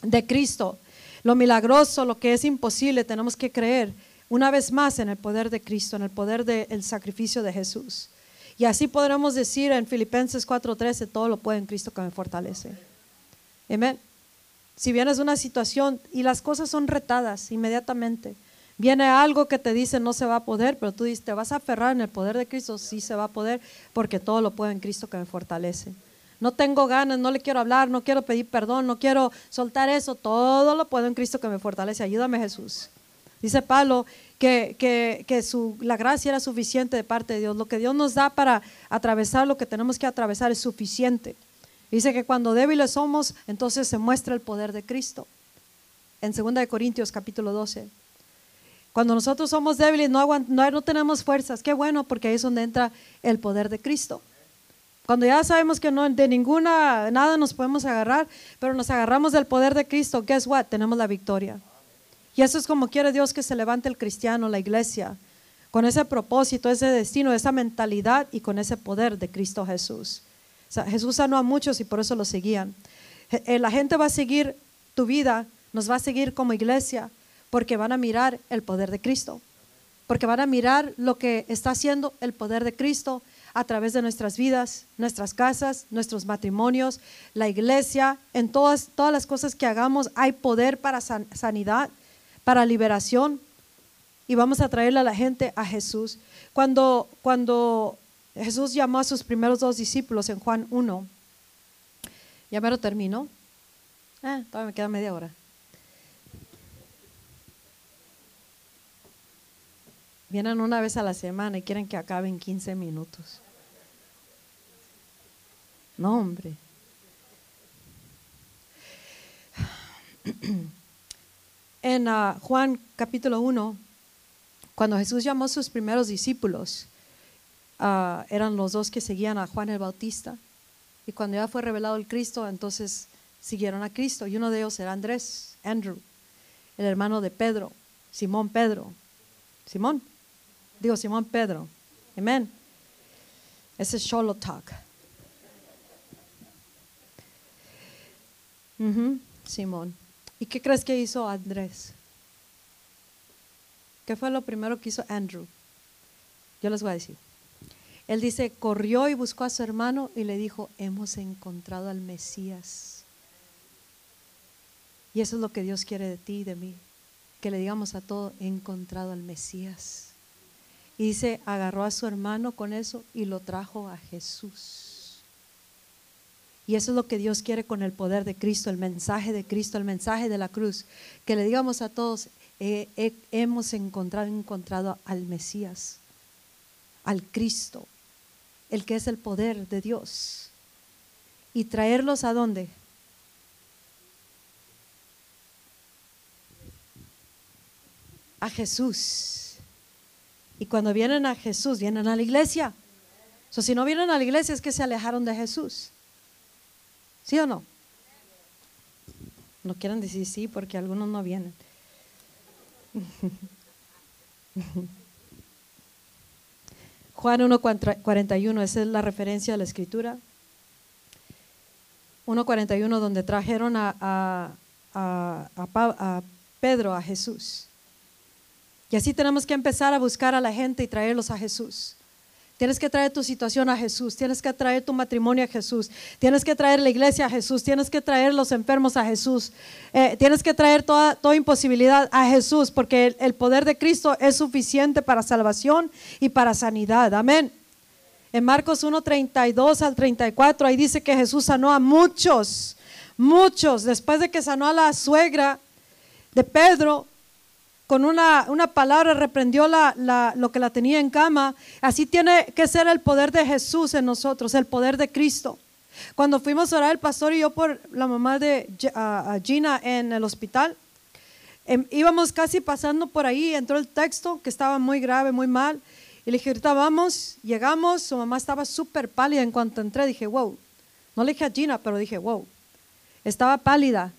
De Cristo. Lo milagroso, lo que es imposible, tenemos que creer una vez más en el poder de Cristo, en el poder del sacrificio de Jesús. Y así podremos decir en Filipenses 4:13, todo lo puede en Cristo que me fortalece. Amén. Si vienes una situación y las cosas son retadas inmediatamente, viene algo que te dice no se va a poder, pero tú dices, te vas a aferrar en el poder de Cristo, sí se va a poder, porque todo lo puede en Cristo que me fortalece. no tengo ganas, no le quiero hablar, no quiero pedir perdón, no quiero soltar eso, todo lo puedo en Cristo que me fortalece. Ayúdame Jesús. Dice Pablo que, que, su, la gracia era suficiente de parte de Dios. Lo que Dios nos da para atravesar lo que tenemos que atravesar es suficiente. Dice que cuando débiles somos, entonces se muestra el poder de Cristo. En 2 Corintios capítulo 12. Cuando nosotros somos débiles, no, no, no tenemos fuerzas. Qué bueno, porque ahí es donde entra el poder de Cristo. Cuando ya sabemos que no, de ninguna, nada nos podemos agarrar, pero nos agarramos del poder de Cristo, guess what? Tenemos la victoria. Y eso es como quiere Dios que se levante el cristiano, la iglesia, con ese propósito, ese destino, esa mentalidad y con ese poder de Cristo Jesús. Jesús sanó a muchos y por eso lo seguían. Eh, la gente va a seguir tu vida, nos va a seguir como iglesia, porque van a mirar el poder de Cristo, porque van a mirar lo que está haciendo el poder de Cristo a través de nuestras vidas, nuestras casas, nuestros matrimonios, la iglesia, en todas, todas las cosas que hagamos hay poder para sanidad, para liberación y vamos a traerle a la gente a Jesús. Cuando, cuando Jesús llamó a sus primeros dos discípulos en Juan 1, ya me lo terminó. Ah, todavía me queda media hora. Vienen una vez a la semana y quieren que acabe en 15 minutos. No, hombre. en ah, Juan capítulo 1, cuando Jesús llamó a sus primeros discípulos, ah, eran los dos que seguían a Juan el Bautista. Y cuando ya fue revelado el Cristo, entonces siguieron a Cristo. Y uno de ellos era Andrés, Andrew, el hermano de Pedro, Simón Pedro. Simón, digo Simón Pedro. Amén. Ese es Solo Talk. Simón. ¿Y qué crees que hizo Andrés? ¿Qué fue lo primero que hizo Andrew? Yo les voy a decir. Él dice, corrió y buscó a su hermano y le dijo, hemos encontrado al Mesías. Y eso es lo que Dios quiere de ti y de mí. Que le digamos a todo, he encontrado al Mesías. Y dice, agarró a su hermano con eso y lo trajo a Jesús. Y eso es lo que Dios quiere con el poder de Cristo, el mensaje de Cristo, el mensaje de la cruz. Que le digamos a todos, hemos encontrado, encontrado al Mesías, al Cristo, el que es el poder de Dios. Y traerlos a dónde? A Jesús. Y cuando vienen a Jesús, vienen a la iglesia. O si no vienen a la iglesia es que se alejaron de Jesús. ¿Sí o no? No quieren decir sí porque algunos no vienen. Juan 1.41, esa es la referencia a la escritura. 1.41 donde trajeron a, a, a, Pedro a Jesús. Y así tenemos que empezar a buscar a la gente y traerlos a Jesús. Tienes que traer tu situación a Jesús, tienes que traer tu matrimonio a Jesús, tienes que traer la iglesia a Jesús, tienes que traer los enfermos a Jesús, eh, tienes que traer toda, imposibilidad a Jesús, porque el, poder de Cristo es suficiente para salvación y para sanidad. Amén. En Marcos 1, 32 al 34, ahí dice que Jesús sanó a muchos, muchos. Después de que sanó a la suegra de Pedro, con una, palabra reprendió la, lo que la tenía en cama. Así tiene que ser el poder de Jesús en nosotros, el poder de Cristo. Cuando fuimos a orar el pastor y yo por la mamá de Gina en el hospital, em, íbamos casi pasando por ahí, entró el texto que estaba muy grave, muy mal. Y le dije, ahorita vamos, llegamos, su mamá estaba súper pálida en cuanto entré. Dije, wow. No le dije a Gina, pero dije, wow. Estaba pálida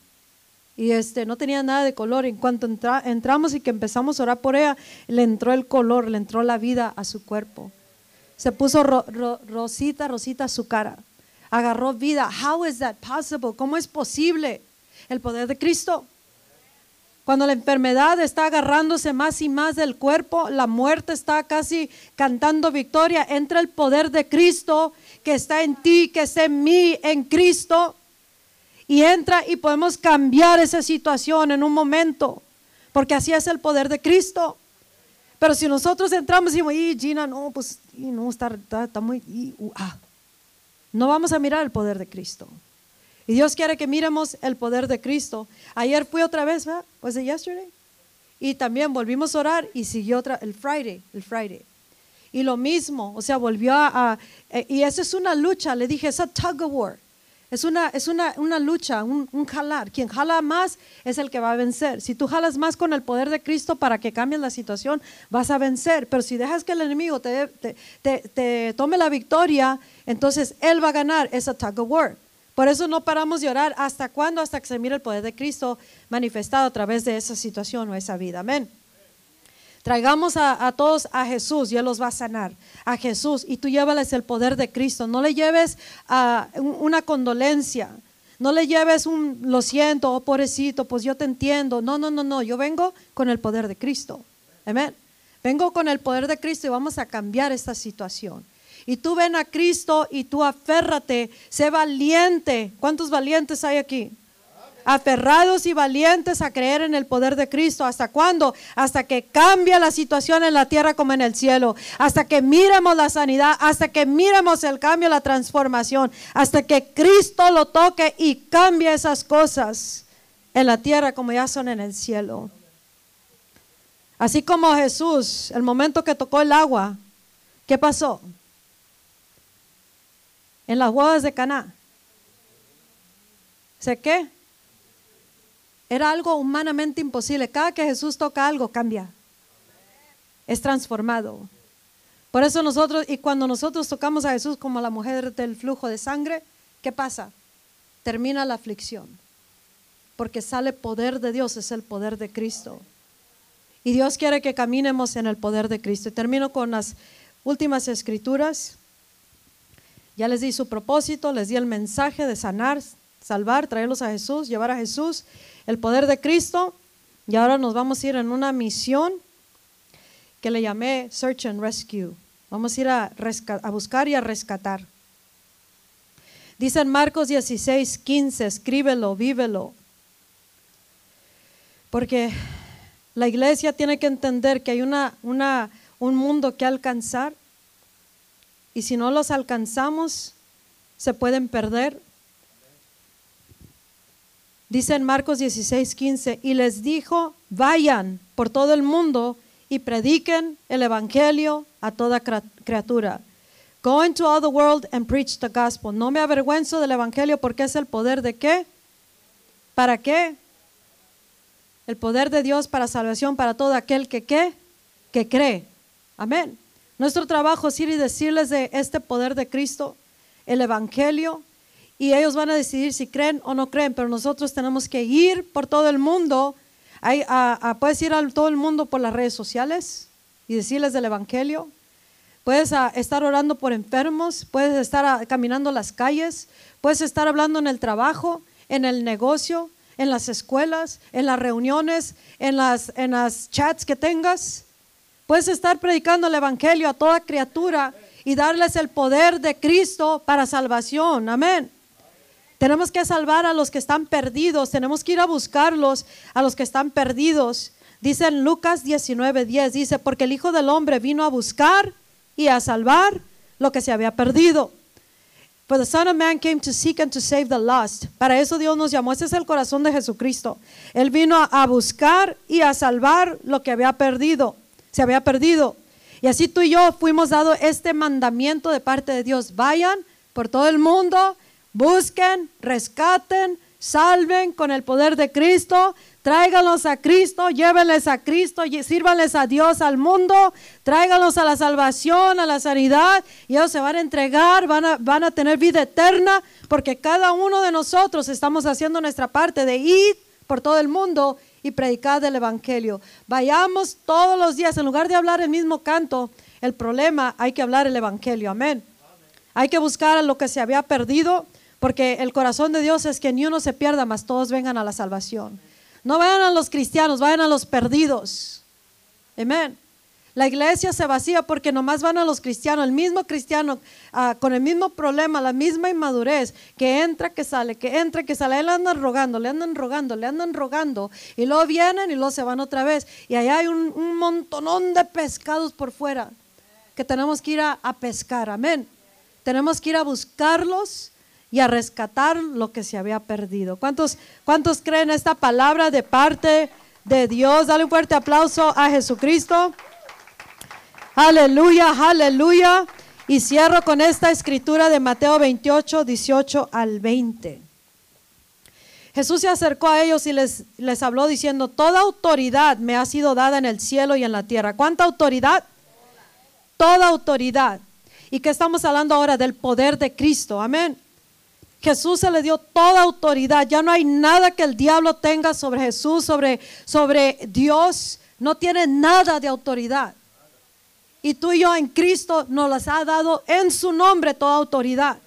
y este, no tenía nada de color. En cuanto entramos y que empezamos a orar por ella, le entró el color, le entró la vida a su cuerpo. Se puso rosita, rosita a su cara. Agarró vida. How is that possible? ¿Cómo es posible? El poder de Cristo. Cuando la enfermedad está agarrándose más y más del cuerpo, la muerte está casi cantando victoria, entra el poder de Cristo que está en ti, que está en mí, en Cristo y entra y podemos cambiar esa situación en un momento, porque así es el poder de Cristo. Pero si nosotros entramos y decimos, y Gina, no, pues y no, está, está, muy, uh, no vamos a mirar el poder de Cristo. Y Dios quiere que miremos el poder de Cristo. Ayer fui otra vez, ¿verdad? ¿Was it yesterday? Y también volvimos a orar y siguió otra, el Friday, el Friday. Y lo mismo, o sea, volvió a, eh, y eso es una lucha, le dije, es a tug of war. Es una, es una, una lucha, un, un, jalar. Quien jala más es el que va a vencer. Si tú jalas más con el poder de Cristo para que cambie la situación, vas a vencer. Pero si dejas que el enemigo te, te, te, te tome la victoria, entonces él va a ganar. Es a tug of war. Por eso no paramos de orar. ¿Hasta cuándo? Hasta que se mire el poder de Cristo manifestado a través de esa situación o esa vida. Amén. Traigamos a, todos a Jesús y Él los va a sanar. A Jesús y tú llévales el poder de Cristo. No le lleves a una condolencia. No le lleves un lo siento, oh pobrecito, pues yo te entiendo. No, no, no, no. Yo vengo con el poder de Cristo. Amén. Vengo con el poder de Cristo y vamos a cambiar esta situación. Y tú ven a Cristo y tú aférrate, sé valiente. ¿Cuántos valientes hay aquí? Aferrados y valientes a creer en el poder de Cristo. ¿Hasta cuándo? Hasta que cambie la situación en la tierra como en el cielo. Hasta que miremos la sanidad, hasta que miremos el cambio, la transformación. Hasta que Cristo lo toque y cambie esas cosas en la tierra como ya son en el cielo. Así como Jesús, el momento que tocó el agua, ¿qué pasó? En las bodas de Caná. ¿Sé qué? Era algo humanamente imposible. Cada que Jesús toca algo, cambia. Es transformado. Por eso nosotros, y cuando nosotros tocamos a Jesús como la mujer del flujo de sangre, ¿qué pasa? Termina la aflicción. Porque sale poder de Dios, es el poder de Cristo. Y Dios quiere que caminemos en el poder de Cristo. Y termino con las últimas escrituras. Ya les di su propósito, les di el mensaje de sanar, salvar, traerlos a Jesús, llevar a Jesús el poder de Cristo. Y ahora nos vamos a ir en una misión que le llamé Search and Rescue. Vamos a ir a, buscar y a rescatar. Dice en Marcos 16, 15, escríbelo, vívelo. Porque la iglesia tiene que entender que hay una, un mundo que alcanzar y si no los alcanzamos, se pueden perder Dice en Marcos 16, 15, y les dijo, vayan por todo el mundo y prediquen el Evangelio a toda criatura. Go into all the world and preach the gospel. No me avergüenzo del Evangelio porque es el poder de qué? ¿Para qué? El poder de Dios para salvación para todo aquel que qué? Que cree. Amén. Nuestro trabajo es ir y decirles de este poder de Cristo, el Evangelio, y ellos van a decidir si creen o no creen, pero nosotros tenemos que ir por todo el mundo. Puedes ir a todo el mundo por las redes sociales y decirles del Evangelio. Puedes estar orando por enfermos, puedes estar caminando las calles, puedes estar hablando en el trabajo, en el negocio, en las escuelas, en las reuniones, en las, en las chats que tengas. Puedes estar predicando el Evangelio a toda criatura y darles el poder de Cristo para salvación. Amén. Tenemos que salvar a los que están perdidos, tenemos que ir a buscarlos, a los que están perdidos. Dice en Lucas 19:10, dice, porque el Hijo del Hombre vino a buscar y a salvar lo que se había perdido. For the Son of Man came to seek and to save the lost. Para eso Dios nos llamó. Ese es el corazón de Jesucristo. Él vino a buscar y a salvar lo que había perdido. Se había perdido. Y así tú y yo fuimos dado este mandamiento de parte de Dios. Vayan por todo el mundo Busquen, rescaten, salven con el poder de Cristo, tráiganlos a Cristo, llévenles a Cristo, sírvanles a Dios, al mundo, tráiganlos a la salvación, a la sanidad, y ellos se van a entregar, van a, van a tener vida eterna, porque cada uno de nosotros estamos haciendo nuestra parte de ir por todo el mundo y predicar del Evangelio. Vayamos todos los días, en lugar de hablar el mismo canto, el problema hay que hablar el Evangelio, amén. Hay que buscar a lo que se había perdido porque el corazón de Dios es que ni uno se pierda, más todos vengan a la salvación. No vayan a los cristianos, vayan a los perdidos. Amén. La iglesia se vacía porque nomás van a los cristianos, el mismo cristiano ah, con el mismo problema, la misma inmadurez, que entra, que sale, que entra, que sale. Le andan rogando, le andan rogando, le andan rogando. Y luego vienen y luego se van otra vez. Y allá hay un, montonón de pescados por fuera que tenemos que ir a pescar. Amén. Tenemos que ir a buscarlos y a rescatar lo que se había perdido. ¿Cuántos, cuántos creen esta palabra de parte de Dios? Dale un fuerte aplauso a Jesucristo. Aleluya, aleluya. Y cierro con esta escritura de Mateo 28, 18 al 20. Jesús se acercó a ellos y les, les habló diciendo, toda autoridad me ha sido dada en el cielo y en la tierra. ¿Cuánta autoridad? Toda autoridad. ¿Y qué estamos hablando ahora? Del poder de Cristo. Amén. Jesús se le dio toda autoridad. Ya no hay nada que el diablo tenga sobre Jesús, sobre, sobre Dios. No tiene nada de autoridad. Y tú y yo en Cristo nos las ha dado en su nombre toda autoridad.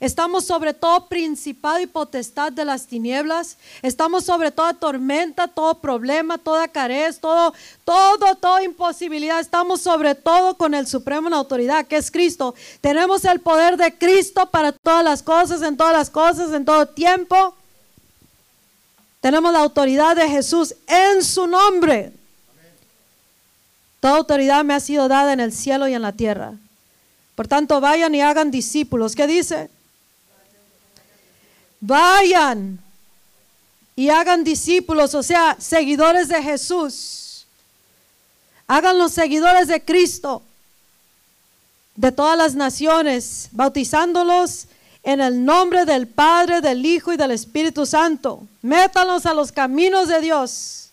Estamos sobre todo principado y potestad de las tinieblas. Estamos sobre toda tormenta, todo problema, toda carez, todo, todo, toda imposibilidad. Estamos sobre todo con el supremo en autoridad, que es Cristo. Tenemos el poder de Cristo para todas las cosas, en todas las cosas, en todo tiempo. Tenemos la autoridad de Jesús en su nombre. Toda autoridad me ha sido dada en el cielo y en la tierra. Por tanto, vayan y hagan discípulos. ¿Qué dice? Vayan y hagan discípulos, o sea, seguidores de Jesús. Hagan los seguidores de Cristo de todas las naciones, bautizándolos en el nombre del Padre, del Hijo y del Espíritu Santo. Métanlos a los caminos de Dios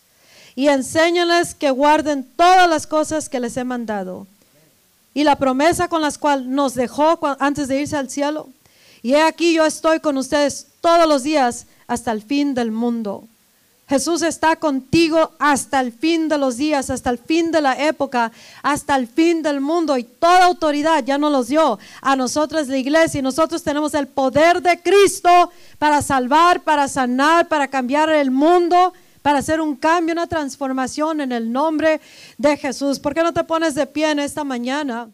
y enséñales que guarden todas las cosas que les he mandado. Y la promesa con la cual nos dejó antes de irse al cielo. Y he aquí yo estoy con ustedes todos los días hasta el fin del mundo. Jesús está contigo hasta el fin de los días, hasta el fin de la época, hasta el fin del mundo. Y toda autoridad ya nos los dio a nosotros la iglesia. Y nosotros tenemos el poder de Cristo para salvar, para sanar, para cambiar el mundo, para hacer un cambio, una transformación en el nombre de Jesús. ¿Por qué no te pones de pie en esta mañana?